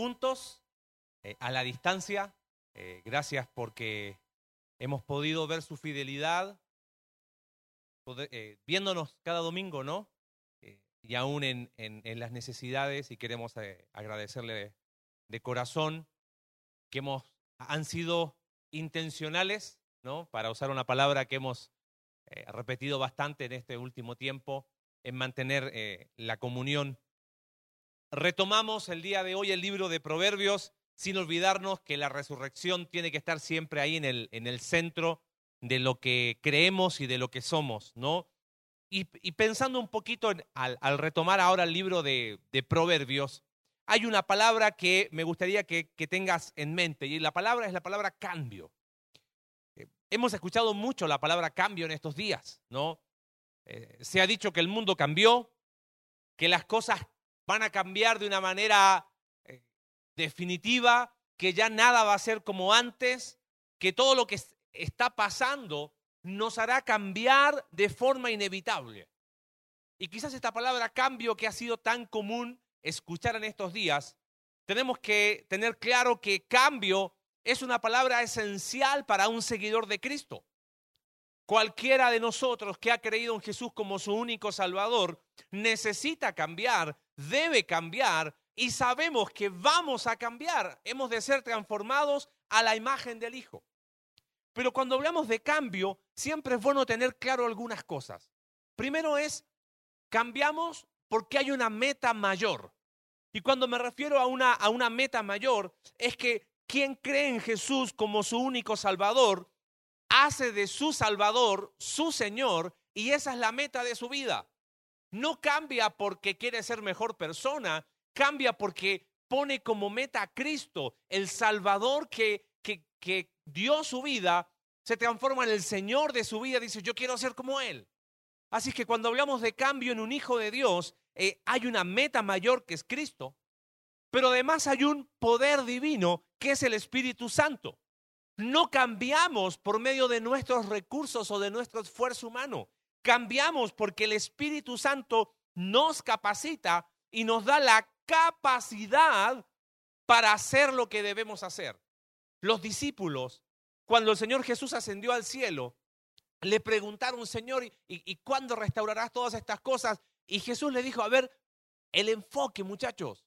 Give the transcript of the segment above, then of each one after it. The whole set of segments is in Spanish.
juntos, eh, a la distancia. Eh, gracias porque hemos podido ver su fidelidad, eh, viéndonos cada domingo, ¿no? y aún en, en, las necesidades, y queremos agradecerle de, corazón que hemos, han sido intencionales, ¿no? Para usar una palabra que hemos repetido bastante en este último tiempo, en mantener la comunión Retomamos el día de hoy el libro de Proverbios sin olvidarnos que la resurrección tiene que estar siempre ahí en el, en el centro de lo que creemos y de lo que somos, ¿no? Y, pensando un poquito al, retomar ahora el libro de, Proverbios, hay una palabra que me gustaría que, tengas en mente y la palabra es la palabra cambio. Eh, hemos escuchado mucho la palabra cambio en estos días, ¿no? Eh, se ha dicho que el mundo cambió, que las cosas van a cambiar de una manera eh, definitiva, que ya nada va a ser como antes, que todo lo que está pasando nos hará cambiar de forma inevitable. Y quizás esta palabra cambio que ha sido tan común escuchar en estos días, tenemos que tener claro que cambio es una palabra esencial para un seguidor de Cristo. Cualquiera de nosotros que ha creído en Jesús como su único Salvador necesita cambiar, debe cambiar y sabemos que vamos a cambiar. Hemos de ser transformados a la imagen del Hijo. Pero cuando hablamos de cambio, siempre es bueno tener claro algunas cosas. Primero es, cambiamos porque hay una meta mayor. Y cuando me refiero a una, a una meta mayor, es que quien cree en Jesús como su único Salvador, hace de su Salvador su Señor y esa es la meta de su vida. No cambia porque quiere ser mejor persona, cambia porque pone como meta a Cristo, el Salvador que, que, que dio su vida, se transforma en el Señor de su vida, dice, yo quiero ser como Él. Así que cuando hablamos de cambio en un hijo de Dios, eh, hay una meta mayor que es Cristo, pero además hay un poder divino que es el Espíritu Santo. No cambiamos por medio de nuestros recursos o de nuestro esfuerzo humano. Cambiamos porque el Espíritu Santo nos capacita y nos da la capacidad para hacer lo que debemos hacer. Los discípulos, cuando el Señor Jesús ascendió al cielo, le preguntaron, Señor, ¿y, cuándo restaurarás todas estas cosas? Y Jesús le dijo, a ver, el enfoque, muchachos,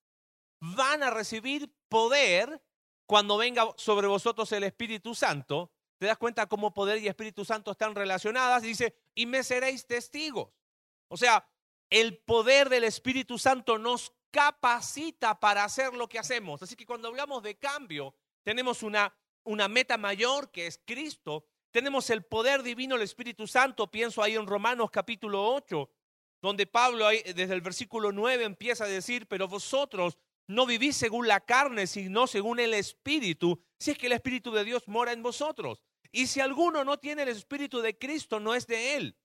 van a recibir poder cuando venga sobre vosotros el Espíritu Santo, te das cuenta cómo poder y Espíritu Santo están relacionadas y dice, y me seréis testigos. O sea, el poder del Espíritu Santo nos capacita para hacer lo que hacemos. Así que cuando hablamos de cambio, tenemos una, una meta mayor que es Cristo. Tenemos el poder divino del Espíritu Santo. Pienso ahí en Romanos capítulo 8, donde Pablo desde el versículo 9 empieza a decir, pero vosotros no vivís según la carne, sino según el Espíritu, si es que el Espíritu de Dios mora en vosotros. Y si alguno no tiene el Espíritu de Cristo, no es de él.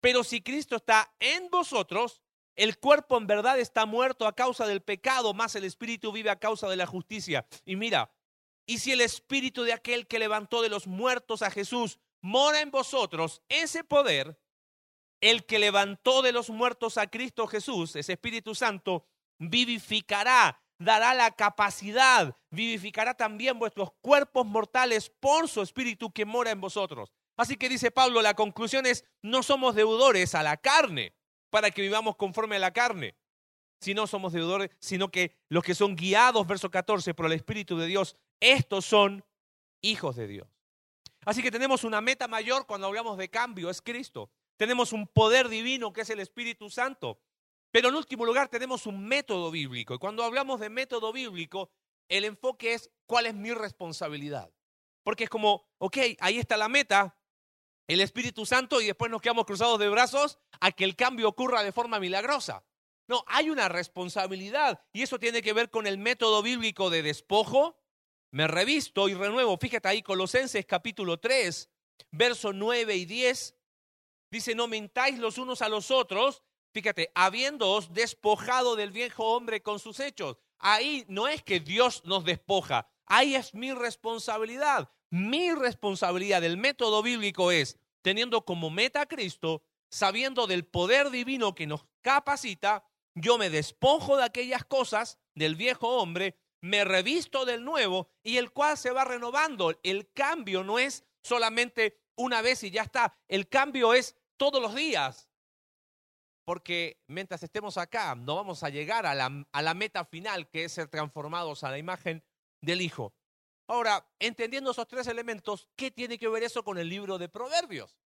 Pero si Cristo está en vosotros, el cuerpo en verdad está muerto a causa del pecado, más el Espíritu vive a causa de la justicia. Y mira, y si el Espíritu de aquel que levantó de los muertos a Jesús mora en vosotros, ese poder, el que levantó de los muertos a Cristo Jesús, ese Espíritu Santo, vivificará dará la capacidad, vivificará también vuestros cuerpos mortales por su espíritu que mora en vosotros. Así que dice Pablo, la conclusión es, no somos deudores a la carne para que vivamos conforme a la carne. Si no somos deudores, sino que los que son guiados, verso 14, por el Espíritu de Dios, estos son hijos de Dios. Así que tenemos una meta mayor cuando hablamos de cambio, es Cristo. Tenemos un poder divino que es el Espíritu Santo. Pero en último lugar tenemos un método bíblico. Y cuando hablamos de método bíblico, el enfoque es cuál es mi responsabilidad. Porque es como, ok, ahí está la meta, el Espíritu Santo, y después nos quedamos cruzados de brazos a que el cambio ocurra de forma milagrosa. No, hay una responsabilidad y eso tiene que ver con el método bíblico de despojo. Me revisto y renuevo. Fíjate ahí, Colosenses capítulo 3, verso 9 y 10. Dice, no mintáis los unos a los otros, Fíjate, habiéndoos despojado del viejo hombre con sus hechos. Ahí no es que Dios nos despoja, ahí es mi responsabilidad. Mi responsabilidad del método bíblico es, teniendo como meta a Cristo, sabiendo del poder divino que nos capacita, yo me despojo de aquellas cosas del viejo hombre me revisto del nuevo y el cual se va renovando. El cambio no es solamente una vez y ya está. El cambio es todos los días. Porque mientras estemos acá, no vamos a llegar a la, meta final, que es ser transformados a la imagen del Hijo. Ahora, entendiendo esos tres elementos, ¿qué tiene que ver eso con el libro de Proverbios?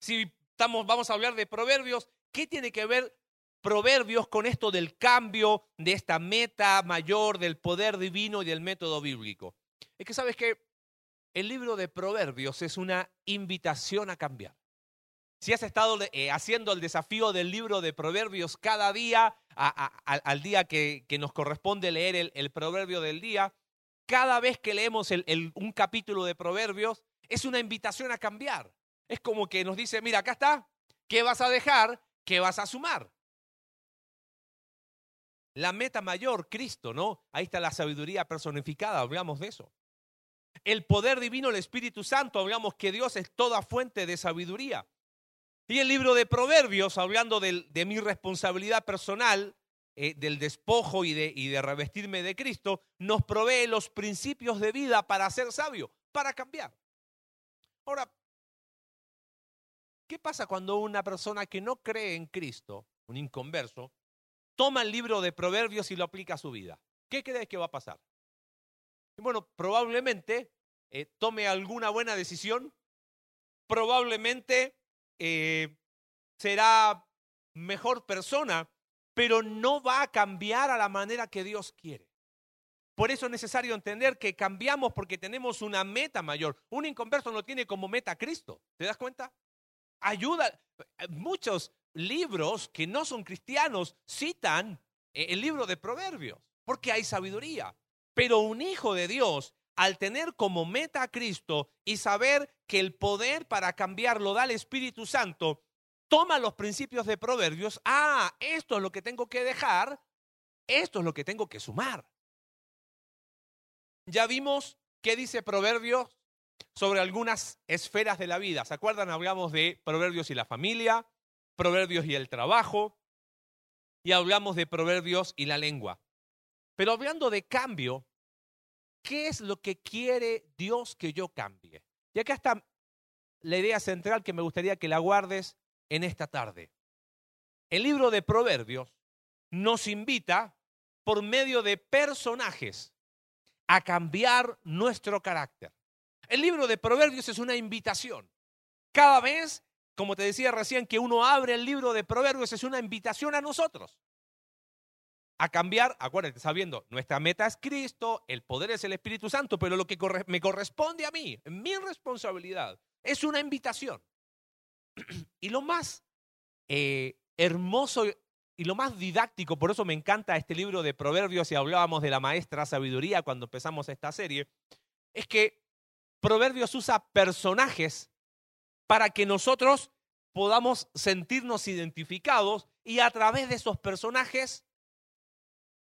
Si estamos, vamos a hablar de Proverbios, ¿qué tiene que ver Proverbios con esto del cambio de esta meta mayor del poder divino y del método bíblico? Es que sabes que el libro de Proverbios es una invitación a cambiar. Si has estado eh, haciendo el desafío del libro de Proverbios cada día, al día que, nos corresponde leer el, proverbio del día, cada vez que leemos un capítulo de Proverbios, es una invitación a cambiar. Es como que nos dice, mira, acá está, ¿qué vas a dejar? ¿Qué vas a sumar? La meta mayor, Cristo, ¿no? Ahí está la sabiduría personificada, hablamos de eso. El poder divino, el Espíritu Santo, hablamos que Dios es toda fuente de sabiduría. Y el libro de Proverbios, hablando de, mi responsabilidad personal, eh, del despojo y de, revestirme de Cristo, nos provee los principios de vida para ser sabio, para cambiar. Ahora, ¿qué pasa cuando una persona que no cree en Cristo, un inconverso, toma el libro de Proverbios y lo aplica a su vida? ¿Qué crees que va a pasar? Bueno, probablemente eh, tome alguna buena decisión, probablemente eh, será mejor persona, pero no va a cambiar a la manera que Dios quiere. Por eso es necesario entender que cambiamos porque tenemos una meta mayor. Un inconverso no tiene como meta a Cristo. ¿Te das cuenta? Ayuda. Muchos libros que no son cristianos citan eh, el libro de Proverbios porque hay sabiduría. Pero un hijo de Dios al tener como meta a Cristo y saber que el poder para cambiar lo da el Espíritu Santo, toma los principios de Proverbios, ah, esto es lo que tengo que dejar, esto es lo que tengo que sumar. Ya vimos qué dice Proverbios sobre algunas esferas de la vida. ¿Se acuerdan? Hablamos de Proverbios y la familia, Proverbios y el trabajo, y hablamos de Proverbios y la lengua. Pero hablando de cambio, ¿Qué es lo que quiere Dios que yo cambie? Y acá está la idea central que me gustaría que la guardes en esta tarde. El libro de Proverbios nos invita por medio de personajes a cambiar nuestro carácter. El libro de Proverbios es una invitación. Cada vez, como te decía recién, que uno abre el libro de Proverbios es una invitación a nosotros a cambiar, acuérdate, sabiendo, nuestra meta es Cristo, el poder es el Espíritu Santo, pero lo que me corresponde a mí, mi responsabilidad, es una invitación. Y lo más eh, hermoso y lo más didáctico, por eso me encanta este libro de Proverbios y hablábamos de la maestra sabiduría cuando empezamos esta serie, es que Proverbios usa personajes para que nosotros podamos sentirnos identificados y a través de esos personajes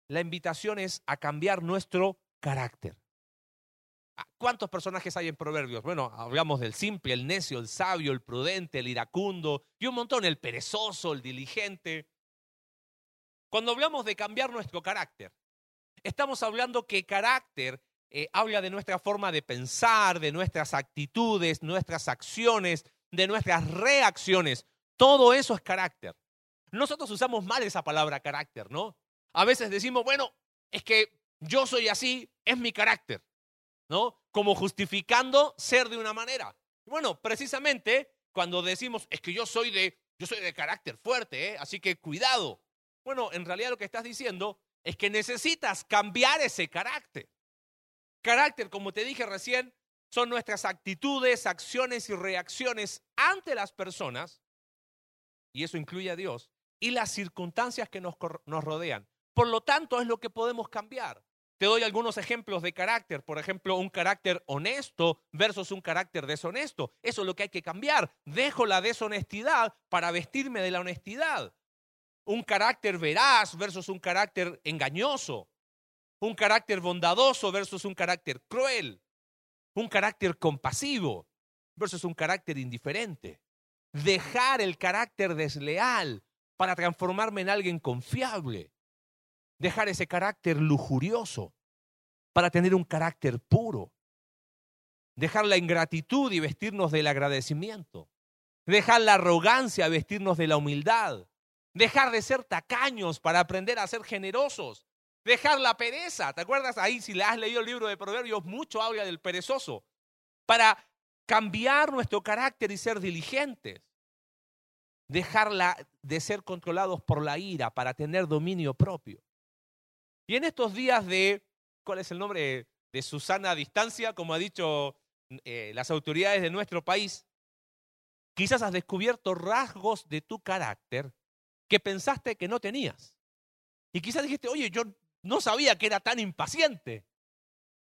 la invitación es a cambiar nuestro carácter. Ah, ¿Cuántos personajes hay en Proverbios? Bueno, hablamos del simple, el necio, el sabio, el prudente, el iracundo y un montón, el perezoso, el diligente. Cuando hablamos de cambiar nuestro carácter, estamos hablando que carácter eh, habla de nuestra forma de pensar, de nuestras actitudes, nuestras acciones, de nuestras reacciones. Todo eso es carácter. Nosotros usamos mal esa palabra carácter, ¿no? A veces decimos, bueno, es que yo soy así, es mi carácter, ¿no? Como justificando ser de una manera. Bueno, precisamente cuando decimos, es que yo soy de, yo soy de carácter fuerte, ¿eh? así que cuidado. Bueno, en realidad lo que estás diciendo es que necesitas cambiar ese carácter. Carácter, como te dije recién, son nuestras actitudes, acciones y reacciones ante las personas, y eso incluye a Dios, y las circunstancias que nos, nos rodean. Por lo tanto, es lo que podemos cambiar. Te doy algunos ejemplos de carácter. Por ejemplo, un carácter honesto versus un carácter deshonesto. Eso es lo que hay que cambiar. Dejo la deshonestidad para vestirme de la honestidad. Un carácter veraz versus un carácter engañoso. Un carácter bondadoso versus un carácter cruel. Un carácter compasivo versus un carácter indiferente. Dejar el carácter desleal para transformarme en alguien confiable dejar ese carácter lujurioso. para tener un carácter puro. Dejar la ingratitud y vestirnos del agradecimiento. Dejar la arrogancia y vestirnos de la humildad. Dejar de ser tacaños para aprender a ser generosos. Dejar la pereza. ¿Te acuerdas ahí si le has leído el libro de Proverbios? Mucho habla del perezoso. Para cambiar nuestro carácter y ser diligentes. Dejarla de ser controlados por la ira para tener dominio propio. Y en estos días de, ¿cuál es el nombre? De Susana a distancia, como ha dicho eh, las autoridades de nuestro país, quizás has descubierto rasgos de tu carácter que pensaste que no tenías. Y quizás dijiste, oye, yo no sabía que era tan impaciente.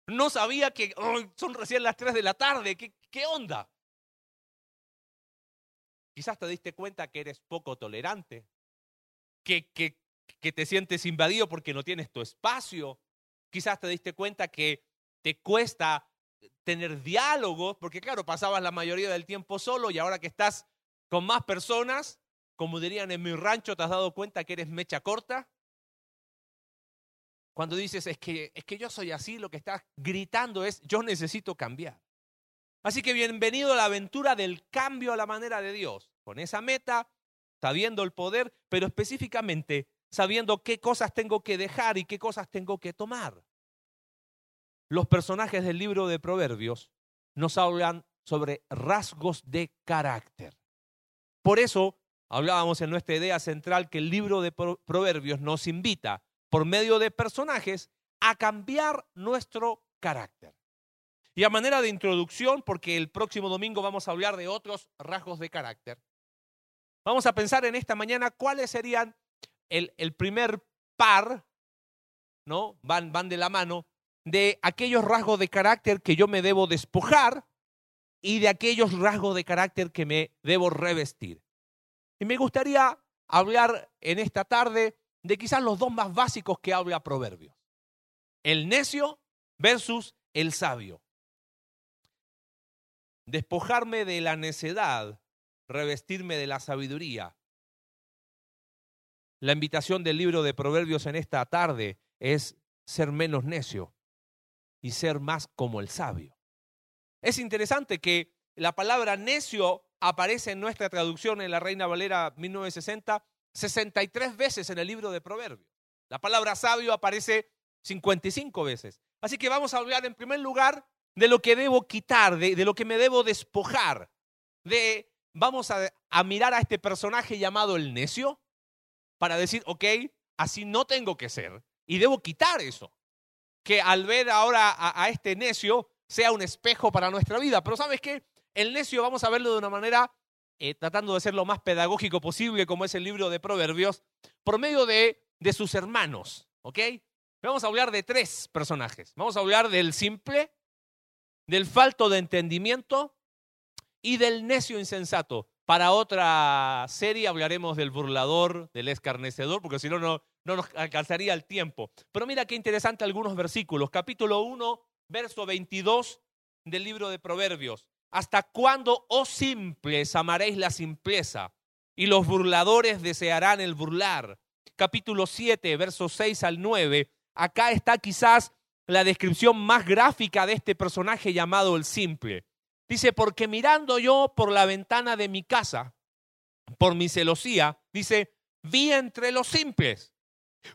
No sabía que son recién las 3 de la tarde. ¿Qué, qué onda? Quizás te diste cuenta que eres poco tolerante, que, que, que te sientes invadido porque no tienes tu espacio. Quizás te diste cuenta que te cuesta tener diálogos, porque claro, pasabas la mayoría del tiempo solo y ahora que estás con más personas, como dirían en mi rancho, te has dado cuenta que eres mecha corta. Cuando dices, es que, es que yo soy así, lo que estás gritando es, yo necesito cambiar. Así que bienvenido a la aventura del cambio a la manera de Dios, con esa meta, sabiendo el poder, pero específicamente sabiendo qué cosas tengo que dejar y qué cosas tengo que tomar. Los personajes del libro de Proverbios nos hablan sobre rasgos de carácter. Por eso hablábamos en nuestra idea central que el libro de Proverbios nos invita, por medio de personajes, a cambiar nuestro carácter. Y a manera de introducción, porque el próximo domingo vamos a hablar de otros rasgos de carácter, vamos a pensar en esta mañana cuáles serían el, primer par, ¿no? Van, van de la mano, de aquellos rasgos de carácter que yo me debo despojar y de aquellos rasgos de carácter que me debo revestir. Y me gustaría hablar en esta tarde de quizás los dos más básicos que habla Proverbios. El necio versus el sabio. Despojarme de la necedad, revestirme de la sabiduría. La invitación del libro de Proverbios en esta tarde es ser menos necio y ser más como el sabio. Es interesante que la palabra necio aparece en nuestra traducción en la Reina Valera 1960 63 veces en el libro de Proverbios. La palabra sabio aparece 55 veces. Así que vamos a hablar en primer lugar de lo que debo quitar, de, lo que me debo despojar. De, vamos a, a mirar a este personaje llamado el necio para decir, ok, así no tengo que ser y debo quitar eso. Que al ver ahora a, este necio sea un espejo para nuestra vida. Pero sabes qué? El necio vamos a verlo de una manera eh, tratando de ser lo más pedagógico posible, como es el libro de Proverbios, por medio de, de sus hermanos. ¿Ok? Vamos a hablar de tres personajes. Vamos a hablar del simple, del falto de entendimiento y del necio insensato. Para otra serie hablaremos del burlador, del escarnecedor, porque si no, no nos alcanzaría el tiempo. Pero mira qué interesante algunos versículos. Capítulo 1, verso 22 del libro de Proverbios. ¿Hasta cuándo, oh simples, amaréis la simpleza? Y los burladores desearán el burlar. Capítulo 7, versos 6 al 9. Acá está quizás la descripción más gráfica de este personaje llamado el simple. Dice, porque mirando yo por la ventana de mi casa, por mi celosía, dice, vi entre los simples,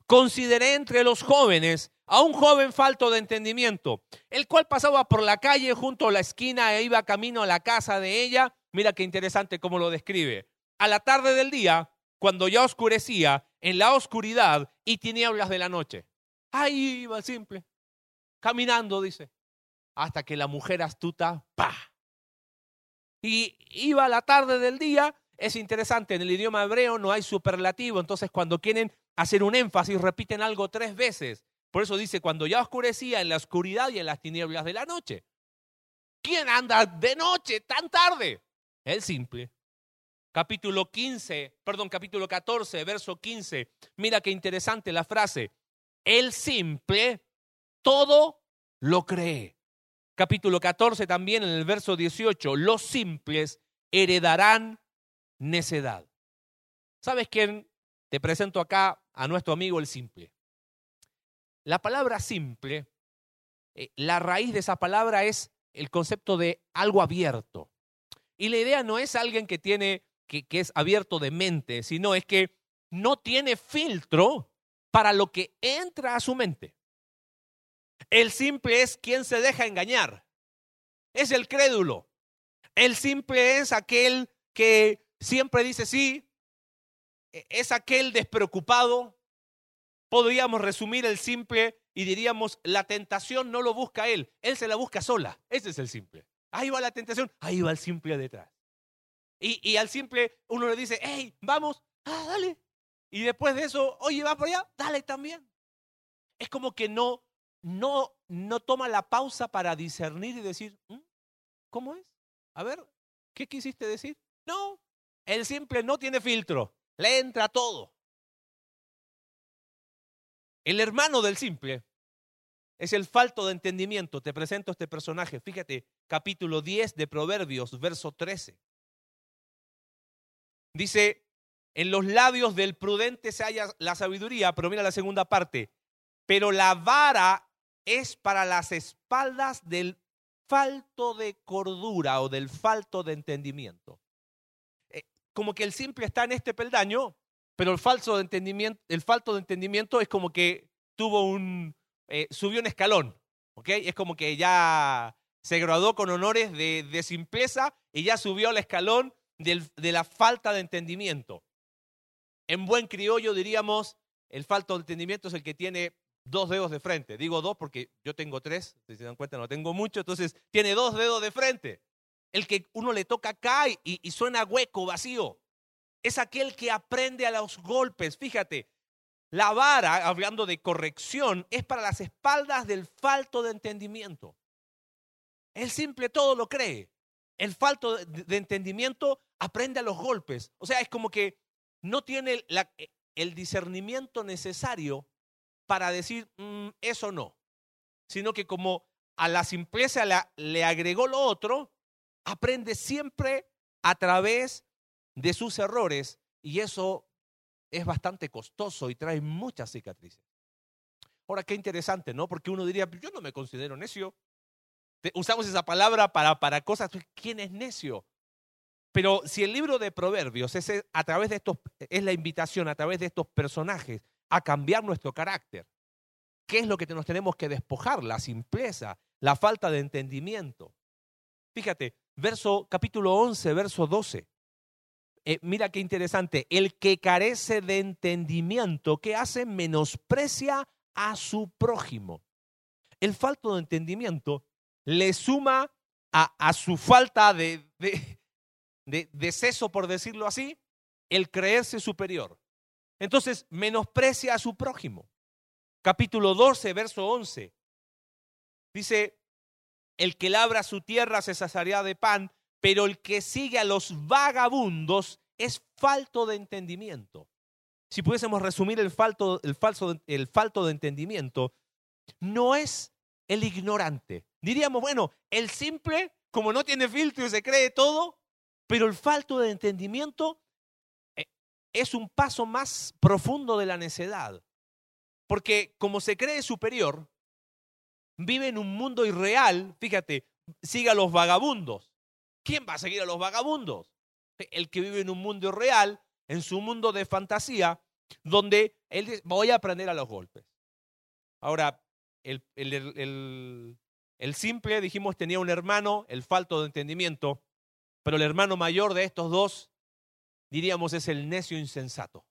consideré entre los jóvenes a un joven falto de entendimiento, el cual pasaba por la calle junto a la esquina e iba camino a la casa de ella. Mira qué interesante cómo lo describe. A la tarde del día, cuando ya oscurecía, en la oscuridad y tinieblas de la noche. Ahí iba el simple, caminando, dice, hasta que la mujer astuta, ¡pa! Y iba a la tarde del día. Es interesante, en el idioma hebreo no hay superlativo, entonces cuando quieren hacer un énfasis repiten algo tres veces. Por eso dice, cuando ya oscurecía en la oscuridad y en las tinieblas de la noche. ¿Quién anda de noche tan tarde? El simple. Capítulo 15, perdón, capítulo 14, verso 15. Mira qué interesante la frase. El simple todo lo cree capítulo 14 también en el verso 18, los simples heredarán necedad. ¿Sabes quién? Te presento acá a nuestro amigo el simple. La palabra simple eh, la raíz de esa palabra es el concepto de algo abierto. Y la idea no es alguien que tiene, que, que es abierto de mente, sino es que no tiene filtro para lo que entra a su mente. El simple es quien se deja engañar. Es el crédulo. El simple es aquel que siempre dice sí. E, es aquel despreocupado. Podríamos resumir el simple y diríamos, la tentación no lo busca él, él se la busca sola. Ese es el simple. Ahí va la tentación, ahí va el simple detrás. Y, y al simple uno le dice, hey, vamos, ah, dale. Y después de eso, oye, va por allá, dale también. Es como que no, no, no toma la pausa para discernir y decir, mm, ¿cómo es? A ver, ¿qué quisiste decir? No, el simple no tiene filtro, le entra todo. El hermano del simple es el falto de entendimiento. Te presento este personaje. Fíjate, capítulo 10 de Proverbios, verso 13. Dice, en los labios del prudente se halla la sabiduría, pero mira la segunda parte. Pero la vara es para las espaldas del falto de cordura o del falto de entendimiento. Eh, como que el simple está en este peldaño, pero el falso de entendimiento, el falto de entendimiento es como que tuvo un, eh, subió un escalón. Es como que ya se graduó con honores de, simpleza y ya subió al escalón de la falta de entendimiento. En buen criollo diríamos, el falto de entendimiento es el que tiene dos dedos de frente. Digo dos porque yo tengo tres, si se dan cuenta no tengo mucho, entonces tiene dos dedos de frente. El que uno le toca acá y suena hueco, vacío es aquel que aprende a los golpes. Fíjate, la vara, hablando de corrección, es para las espaldas del falto de entendimiento. El simple todo lo cree. El falto de entendimiento aprende a los golpes. O sea, es como que no tiene el discernimiento necesario para decir mm, eso no, sino que como a la simpleza le agregó lo otro, aprende siempre a través de sus errores y eso es bastante costoso y trae muchas cicatrices. Ahora, qué interesante, ¿no? Porque uno diría, yo no me considero necio. Usamos esa palabra para, para cosas, ¿quién es necio? Pero si el libro de Proverbios es, a través de estos, es la invitación a través de estos personajes a cambiar nuestro carácter, ¿qué es lo que nos tenemos que despojar? La simpleza, la falta de entendimiento. Fíjate, verso, capítulo 11, verso 12. Eh, mira qué interesante, el que carece de entendimiento, ¿qué hace? Menosprecia a su prójimo. El falto de entendimiento le suma a, su falta de, de, de, por decirlo así, el creerse superior. Entonces, menosprecia a su prójimo. Capítulo 12, verso 11. Dice, el que labra su tierra se saciará de pan, pero el que sigue a los vagabundos es falto de entendimiento. Si pudiésemos resumir el falto, el, falso, el falto de entendimiento, no es el ignorante. Diríamos, bueno, el simple, como no tiene filtro y se cree todo, pero el falto de entendimiento es un paso más profundo de la necedad. Porque como se cree superior, vive en un mundo irreal, fíjate, siga a los vagabundos. ¿Quién va a seguir a los vagabundos? El que vive en un mundo real, en su mundo de fantasía, donde él dice, voy a aprender a los golpes. Ahora, el, el, simple, dijimos, tenía un hermano, el falto de entendimiento, pero el hermano mayor de estos dos, diríamos, es el necio insensato.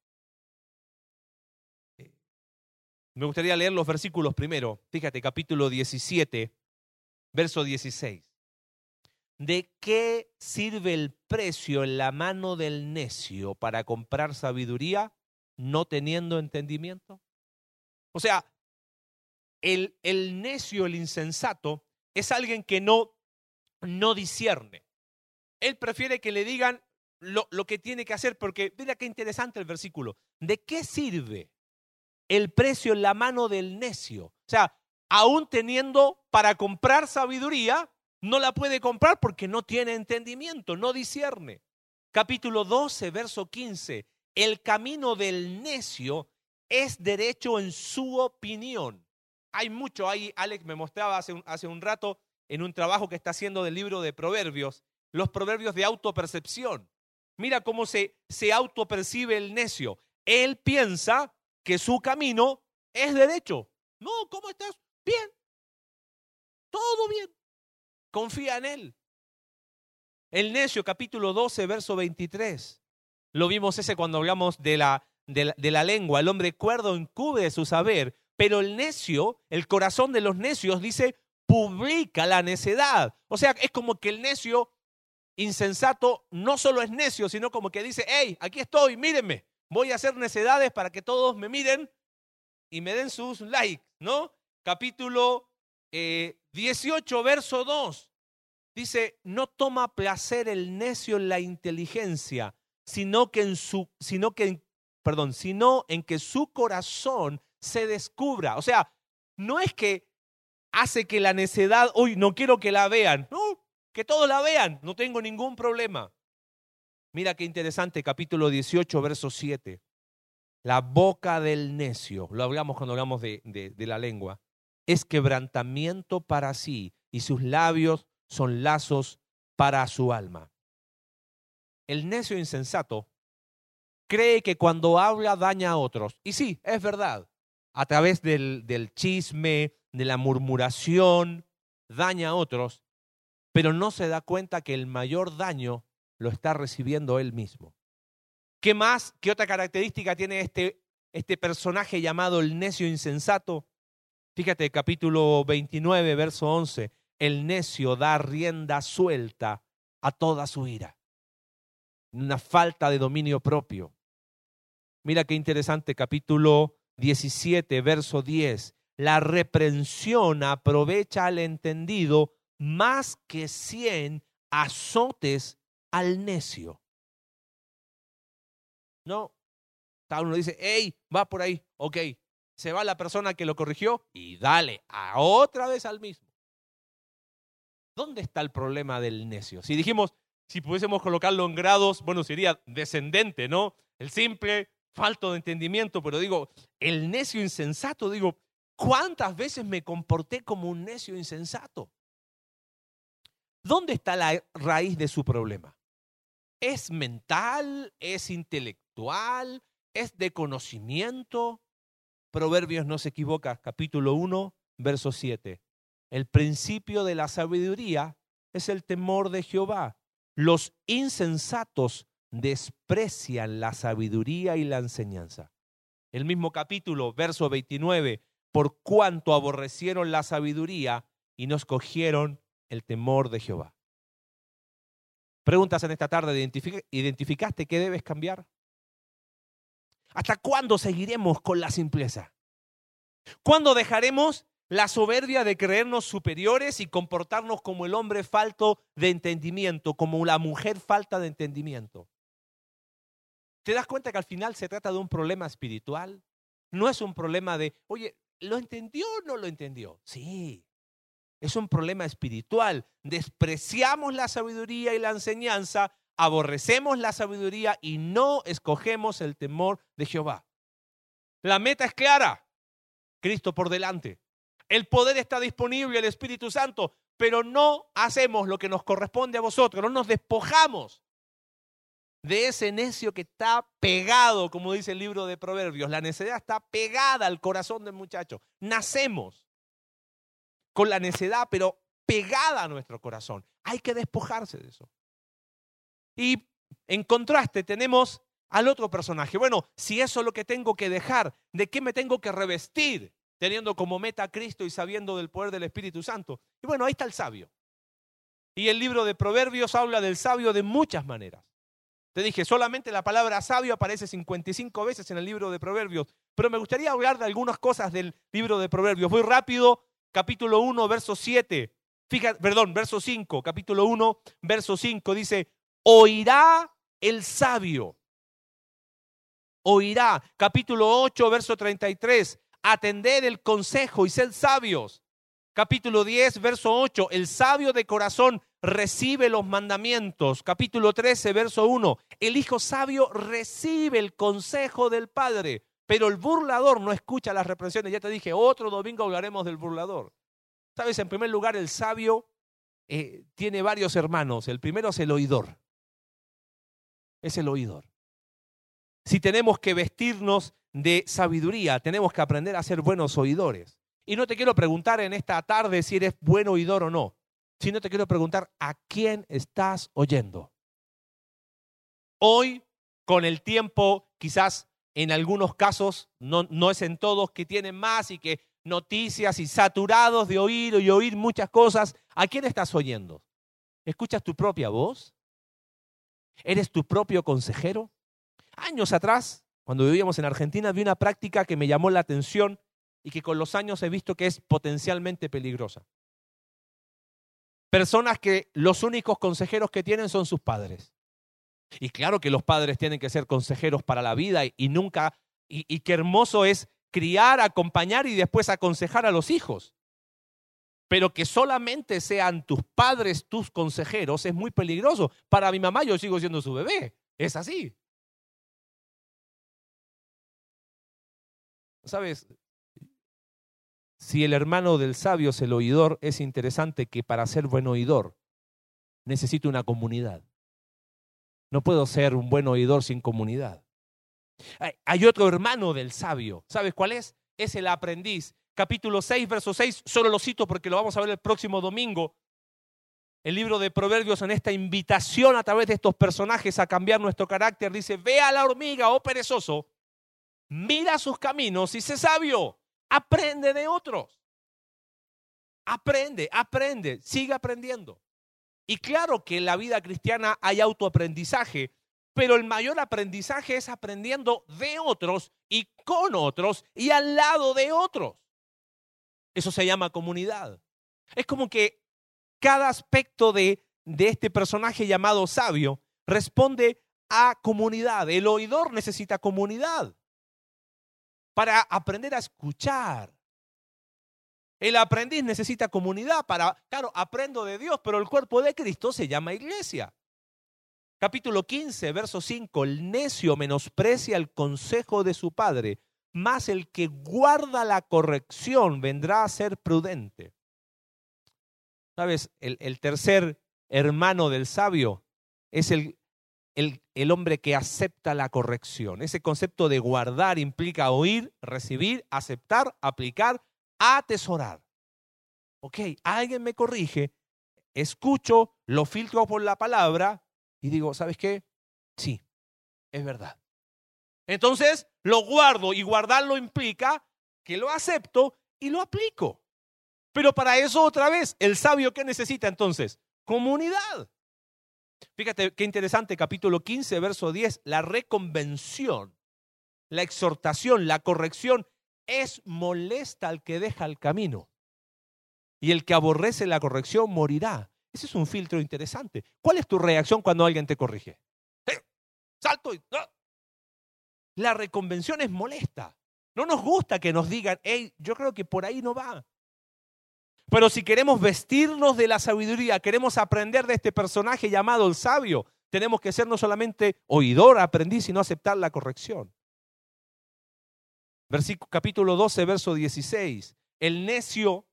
Me gustaría leer los versículos primero. Fíjate, capítulo 17, verso 16. ¿De qué sirve el precio en la mano del necio para comprar sabiduría no teniendo entendimiento? O sea, el, el necio, el insensato, es alguien que no, no discierne. Él prefiere que le digan lo, lo, que tiene que hacer, porque mira qué interesante el versículo. ¿De qué sirve el precio en la mano del necio? O sea, aún teniendo para comprar sabiduría, no la puede comprar porque no tiene entendimiento, no discierne. Capítulo 12, verso 15. El camino del necio es derecho en su opinión, hay mucho ahí. Alex me mostraba hace un, hace un rato en un trabajo que está haciendo del libro de Proverbios, los proverbios de autopercepción. Mira cómo se, se autopercibe el necio. Él piensa que su camino es derecho. No, ¿cómo estás? Bien. Todo bien. Confía en Él. El necio, capítulo 12, verso 23. Lo vimos ese cuando hablamos de la, de la, lengua. El hombre cuerdo encubre su saber, pero el necio, el corazón de los necios, dice, publica la necedad. O sea, es como que el necio insensato no solo es necio, sino como que dice, hey, aquí estoy, mírenme, voy a hacer necedades para que todos me miren y me den sus likes, ¿no? Capítulo 18, eh, verso 2. Dice, no toma placer el necio en la inteligencia, sino que en su, sino que, perdón, sino en que su corazón se descubra. O sea, no es que hace que la necedad, uy, no quiero que la vean. No, que todos la vean, no tengo ningún problema. Mira qué interesante, capítulo 18, verso 7. La boca del necio, lo hablamos cuando hablamos de, de la lengua, es quebrantamiento para sí y sus labios son lazos para su alma. El necio insensato cree que cuando habla daña a otros. Y sí, es verdad. A través del, del chisme, de la murmuración, daña a otros, pero no se da cuenta que el mayor daño lo está recibiendo él mismo. ¿Qué más, qué otra característica tiene este, este personaje llamado el necio insensato? Fíjate, capítulo 29, verso 11. El necio da rienda suelta a toda su ira. Una falta de dominio propio. Mira qué interesante, capítulo 17, verso 10. La reprensión aprovecha al entendido más que cien azotes al necio. No, cada uno dice, hey, va por ahí, ok, se va la persona que lo corrigió y dale a otra vez al mismo. ¿Dónde está el problema del necio? Si dijimos, si pudiésemos colocarlo en grados, bueno, sería descendente, ¿no? El simple, falto de entendimiento, pero digo, el necio insensato, digo, ¿cuántas veces me comporté como un necio insensato? ¿Dónde está la raíz de su problema? ¿Es mental? ¿Es intelectual? ¿Es de conocimiento? Proverbios no se equivoca, capítulo 1, verso 7. El principio de la sabiduría es el temor de Jehová. Los insensatos desprecian la sabiduría y la enseñanza. El mismo capítulo, verso 29, por cuanto aborrecieron la sabiduría y no escogieron el temor de Jehová. Preguntas en esta tarde, ¿identificaste qué debes cambiar? ¿Hasta cuándo seguiremos con la simpleza? ¿Cuándo dejaremos la soberbia de creernos superiores y comportarnos como el hombre falto de entendimiento, como la mujer falta de entendimiento? ¿Te das cuenta que al final se trata de un problema espiritual? No es un problema de, oye, ¿lo entendió o no lo entendió? Sí, es un problema espiritual. Despreciamos la sabiduría y la enseñanza, aborrecemos la sabiduría y no escogemos el temor de Jehová. La meta es clara. Cristo por delante. El poder está disponible, el Espíritu Santo, pero no hacemos lo que nos corresponde a vosotros, no nos despojamos de ese necio que está pegado, como dice el libro de Proverbios. La necedad está pegada al corazón del muchacho. Nacemos con la necedad, pero pegada a nuestro corazón. Hay que despojarse de eso. Y en contraste tenemos al otro personaje. Bueno, si eso es lo que tengo que dejar, ¿de qué me tengo que revestir? Teniendo como meta a Cristo y sabiendo del poder del Espíritu Santo. Y bueno, ahí está el sabio. Y el libro de Proverbios habla del sabio de muchas maneras. Te dije, solamente la palabra sabio aparece 55 veces en el libro de Proverbios, pero me gustaría hablar de algunas cosas del libro de Proverbios. Voy rápido capítulo 1, verso 7. Fíjate, perdón, verso 5, capítulo 1, verso 5 dice, oirá el sabio. Oirá. Capítulo 8, verso 33, atended el consejo y sed sabios. Capítulo 10, verso 8, el sabio de corazón recibe los mandamientos. Capítulo 13, verso 1, el hijo sabio recibe el consejo del padre, Pero el burlador no escucha las reprensiones. Ya te dije, otro domingo hablaremos del burlador. Sabes, en primer lugar, el sabio eh, tiene varios hermanos. El primero es el oidor. Es el oidor. Si tenemos que vestirnos de sabiduría, tenemos que aprender a ser buenos oidores. Y no te quiero preguntar en esta tarde si eres buen oidor o no, sino te quiero preguntar a quién estás oyendo. Hoy, con el tiempo, quizás en algunos casos, no, no es en todos que tienen más y que noticias y saturados de oír y oír muchas cosas, ¿a quién estás oyendo? ¿Escuchas tu propia voz? ¿Eres tu propio consejero? Años atrás, cuando vivíamos en Argentina, vi una práctica que me llamó la atención y que con los años he visto que es potencialmente peligrosa. Personas que los únicos consejeros que tienen son sus padres. Y claro que los padres tienen que ser consejeros para la vida y, nunca, y, y qué hermoso es criar, acompañar y después aconsejar a los hijos. Pero que solamente sean tus padres tus consejeros es muy peligroso. Para mi mamá yo sigo siendo su bebé. Es así. ¿Sabes? Si el hermano del sabio es el oidor, es interesante que para ser buen oidor necesito una comunidad. No puedo ser un buen oidor sin comunidad. Hay otro hermano del sabio. ¿Sabes cuál es? Es el aprendiz. Capítulo 6, verso 6, solo lo cito porque lo vamos a ver el próximo domingo. El libro de Proverbios en esta invitación a través de estos personajes a cambiar nuestro carácter dice, ve a la hormiga, oh perezoso, mira sus caminos y sé sabio, aprende de otros. Aprende, aprende, sigue aprendiendo. Y claro que en la vida cristiana hay autoaprendizaje, pero el mayor aprendizaje es aprendiendo de otros y con otros y al lado de otros. Eso se llama comunidad. Es como que cada aspecto de, de este personaje llamado sabio responde a comunidad. El oidor necesita comunidad para aprender a escuchar. El aprendiz necesita comunidad para, claro, aprendo de Dios, pero el cuerpo de Cristo se llama iglesia. Capítulo 15, verso 5, el necio menosprecia el consejo de su padre, mas el que guarda la corrección vendrá a ser prudente. ¿Sabes? El, tercer hermano del sabio es el, el, hombre que acepta la corrección. Ese concepto de guardar implica oír, recibir, aceptar, aplicar, atesorar. Ok, alguien me corrige, escucho, lo filtro por la palabra y digo, ¿sabes qué? Sí, es verdad. Entonces lo guardo y guardarlo implica que lo acepto y lo aplico. Pero para eso otra vez, el sabio que necesita entonces? Comunidad. Fíjate qué interesante, capítulo 15, verso 10, la reconvención, la exhortación, la corrección es molesta al que deja el camino. Y el que aborrece la corrección morirá. Ese es un filtro interesante. ¿Cuál es tu reacción cuando alguien te corrige? ¡Eh! Salto y... La reconvención es molesta. No nos gusta que nos digan, hey, yo creo que por ahí no va. Pero si queremos vestirnos de la sabiduría, queremos aprender de este personaje llamado el sabio, tenemos que ser no solamente oidor, aprendiz, sino aceptar la corrección. Versículo, capítulo 12, verso 16. El necio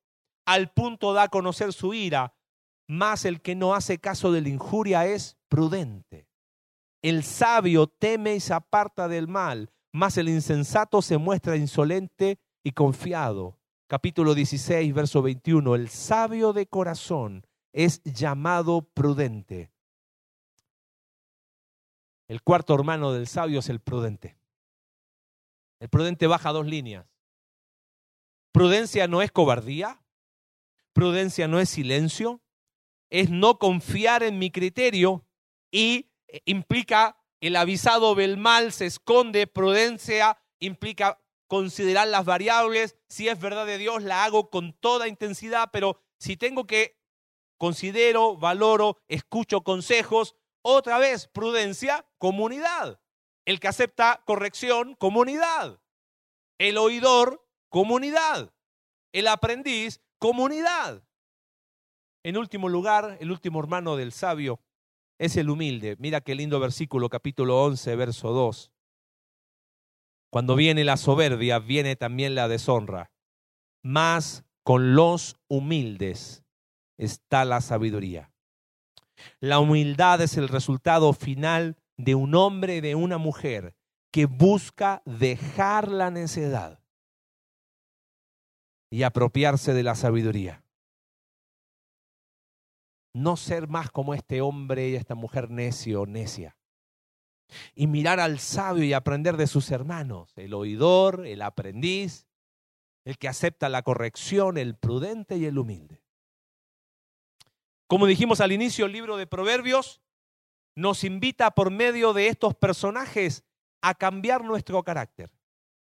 al punto da a conocer su ira, más el que no hace caso de la injuria es prudente. El sabio teme y se aparta del mal, más el insensato se muestra insolente y confiado. Capítulo 16, verso 21. El sabio de corazón es llamado prudente. El cuarto hermano del sabio es el prudente. El prudente baja dos líneas. Prudencia no es cobardía. Prudencia no es silencio es no confiar en mi criterio y eh, implica el avisado del mal se esconde, prudencia implica considerar las variables, si es verdad de Dios la hago con toda intensidad, pero si tengo que considero, valoro, escucho consejos, otra vez prudencia, comunidad. El que acepta corrección, comunidad. El oidor, comunidad. El aprendiz, comunidad. En último lugar, el último hermano del sabio es el humilde. Mira qué lindo versículo, capítulo 11, verso 2. Cuando viene la soberbia, viene también la deshonra. Mas con los humildes está la sabiduría. La humildad es el resultado final de un hombre de una mujer que busca dejar la necedad y apropiarse de la sabiduría. No ser más como este hombre y esta mujer necio o necia. Y mirar al sabio y aprender de sus hermanos, el oidor, el aprendiz, el que acepta la corrección, el prudente y el humilde. Como dijimos al inicio, el libro de Proverbios nos invita por medio de estos personajes a cambiar nuestro carácter.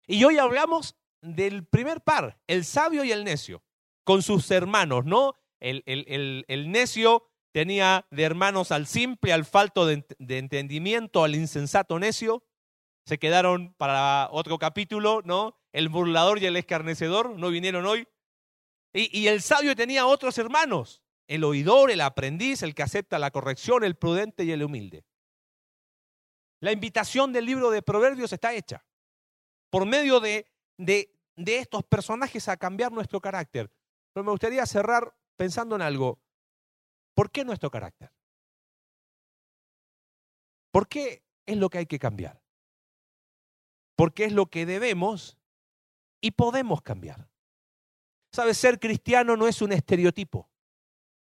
Y hoy hablamos del primer par, el sabio y el necio, con sus hermanos, ¿no? El, el, necio tenía de hermanos al simple, al falto de, entendimiento, al insensato necio. Se quedaron para otro capítulo, ¿no? El burlador y el escarnecedor no vinieron hoy. Y, y el sabio tenía otros hermanos, el oidor, el aprendiz, el que acepta la corrección, el prudente y el humilde. La invitación del libro de Proverbios está hecha por medio de de, estos personajes a cambiar nuestro carácter. Pero me gustaría cerrar pensando en algo. ¿Por qué nuestro carácter? ¿Por qué es lo que hay que cambiar? Porque es lo que debemos y podemos cambiar. ¿Sabes? Ser cristiano no es un estereotipo.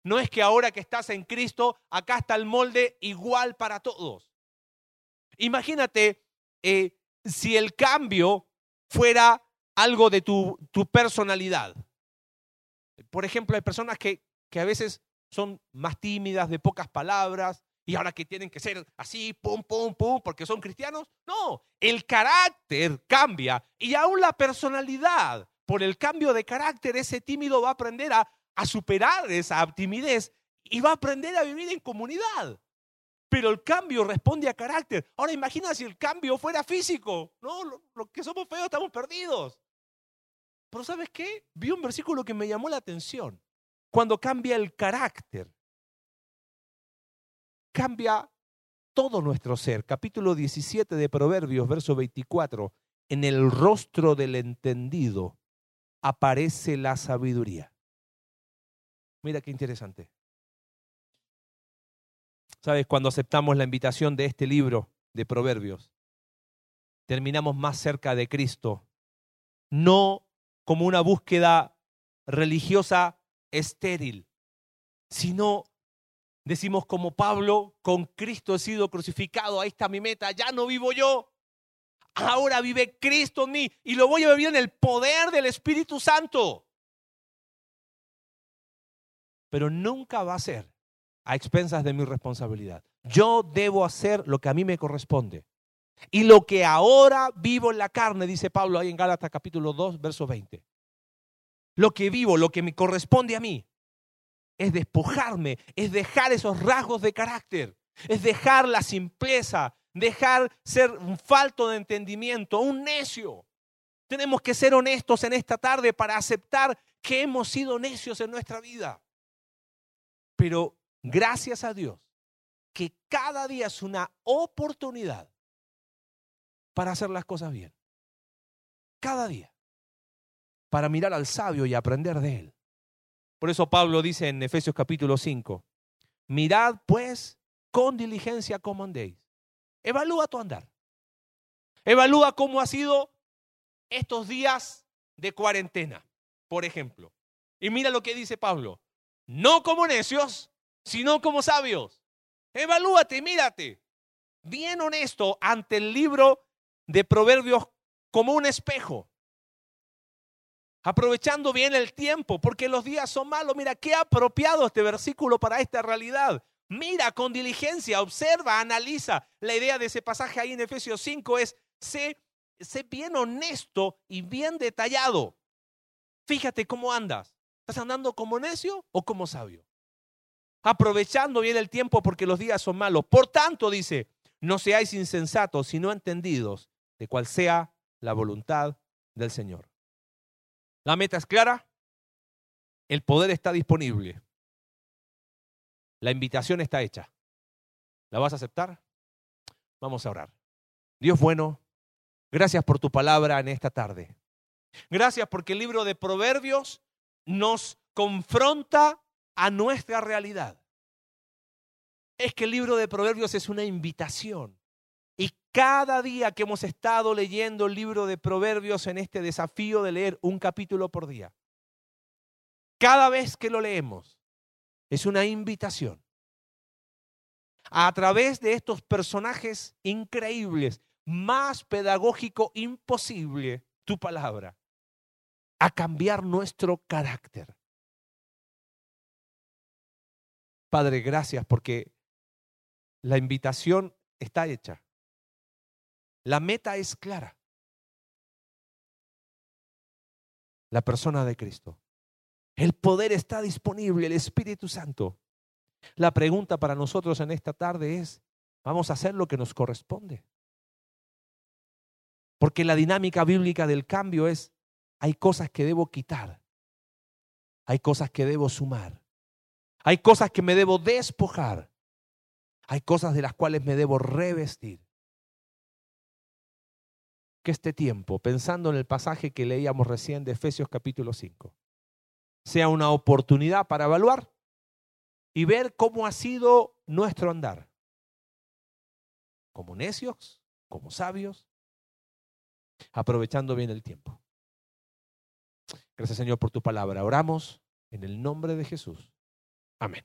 No es que ahora que estás en Cristo, acá está el molde igual para todos. Imagínate eh, si el cambio fuera algo de tu, tu personalidad. Por ejemplo, hay personas que, que a veces son más tímidas, de pocas palabras, y ahora que tienen que ser así, pum, pum, pum, porque son cristianos. No, el carácter cambia y aún la personalidad. Por el cambio de carácter, ese tímido va a aprender a, a superar esa timidez y va a aprender a vivir en comunidad. Pero el cambio responde a carácter. Ahora imagina si el cambio fuera físico. No, los que somos feos estamos perdidos. Pero ¿sabes qué? Vi un versículo que me llamó la atención. Cuando cambia el carácter, cambia todo nuestro ser. Capítulo 17 de Proverbios, verso 24. En el rostro del entendido aparece la sabiduría. Mira qué interesante. ¿Sabes? Cuando aceptamos la invitación de este libro de Proverbios, terminamos más cerca de Cristo, no como una búsqueda religiosa estéril, sino decimos como Pablo, con Cristo he sido crucificado, ahí está mi meta, ya no vivo yo, ahora vive Cristo en mí y lo voy a vivir en el poder del Espíritu Santo. Pero nunca va a ser a expensas de mi responsabilidad. Yo debo hacer lo que a mí me corresponde. Y lo que ahora vivo en la carne, dice Pablo ahí en Gálatas capítulo 2, verso 20. Lo que vivo, lo que me corresponde a mí, es despojarme, es dejar esos rasgos de carácter, es dejar la simpleza, dejar ser un falto de entendimiento, un necio. Tenemos que ser honestos en esta tarde para aceptar que hemos sido necios en nuestra vida. Pero Gracias a Dios que cada día es una oportunidad para hacer las cosas bien. Cada día. Para mirar al sabio y aprender de él. Por eso Pablo dice en Efesios capítulo 5, mirad pues con diligencia cómo andéis. Evalúa tu andar. Evalúa cómo ha sido estos días de cuarentena, por ejemplo. Y mira lo que dice Pablo. No como necios, sino como sabios. Evalúate, mírate. Bien honesto ante el libro de Proverbios como un espejo. Aprovechando bien el tiempo, porque los días son malos. Mira, qué apropiado este versículo para esta realidad. Mira con diligencia, observa, analiza. La idea de ese pasaje ahí en Efesios 5 es, sé, sé bien honesto y bien detallado. Fíjate cómo andas. ¿Estás andando como necio o como sabio? aprovechando bien el tiempo porque los días son malos. Por tanto, dice, no seáis insensatos, sino entendidos de cuál sea la voluntad del Señor. La meta es clara, el poder está disponible, la invitación está hecha. ¿La vas a aceptar? Vamos a orar. Dios bueno, Gracias por tu palabra en esta tarde. Gracias porque el libro de Proverbios nos confronta a nuestra realidad. Es que el libro de Proverbios es una invitación. Y cada día que hemos estado leyendo el libro de Proverbios en este desafío de leer un capítulo por día, cada vez que lo leemos, es una invitación a través de estos personajes increíbles, más pedagógico imposible, tu palabra, a cambiar nuestro carácter. Padre, gracias porque la invitación está hecha. La meta es clara. La persona de Cristo. El poder está disponible, el Espíritu Santo. La pregunta para nosotros en esta tarde es, ¿vamos a hacer lo que nos corresponde? Porque la dinámica bíblica del cambio es, hay cosas que debo quitar, hay cosas que debo sumar, hay cosas que me debo despojar, hay cosas de las cuales me debo revestir. Que este tiempo, pensando en el pasaje que leíamos recién de Efesios capítulo 5, sea una oportunidad para evaluar y ver cómo ha sido nuestro andar. Como necios, como sabios, aprovechando bien el tiempo. Gracias Señor por tu palabra. Oramos en el nombre de Jesús. Amén.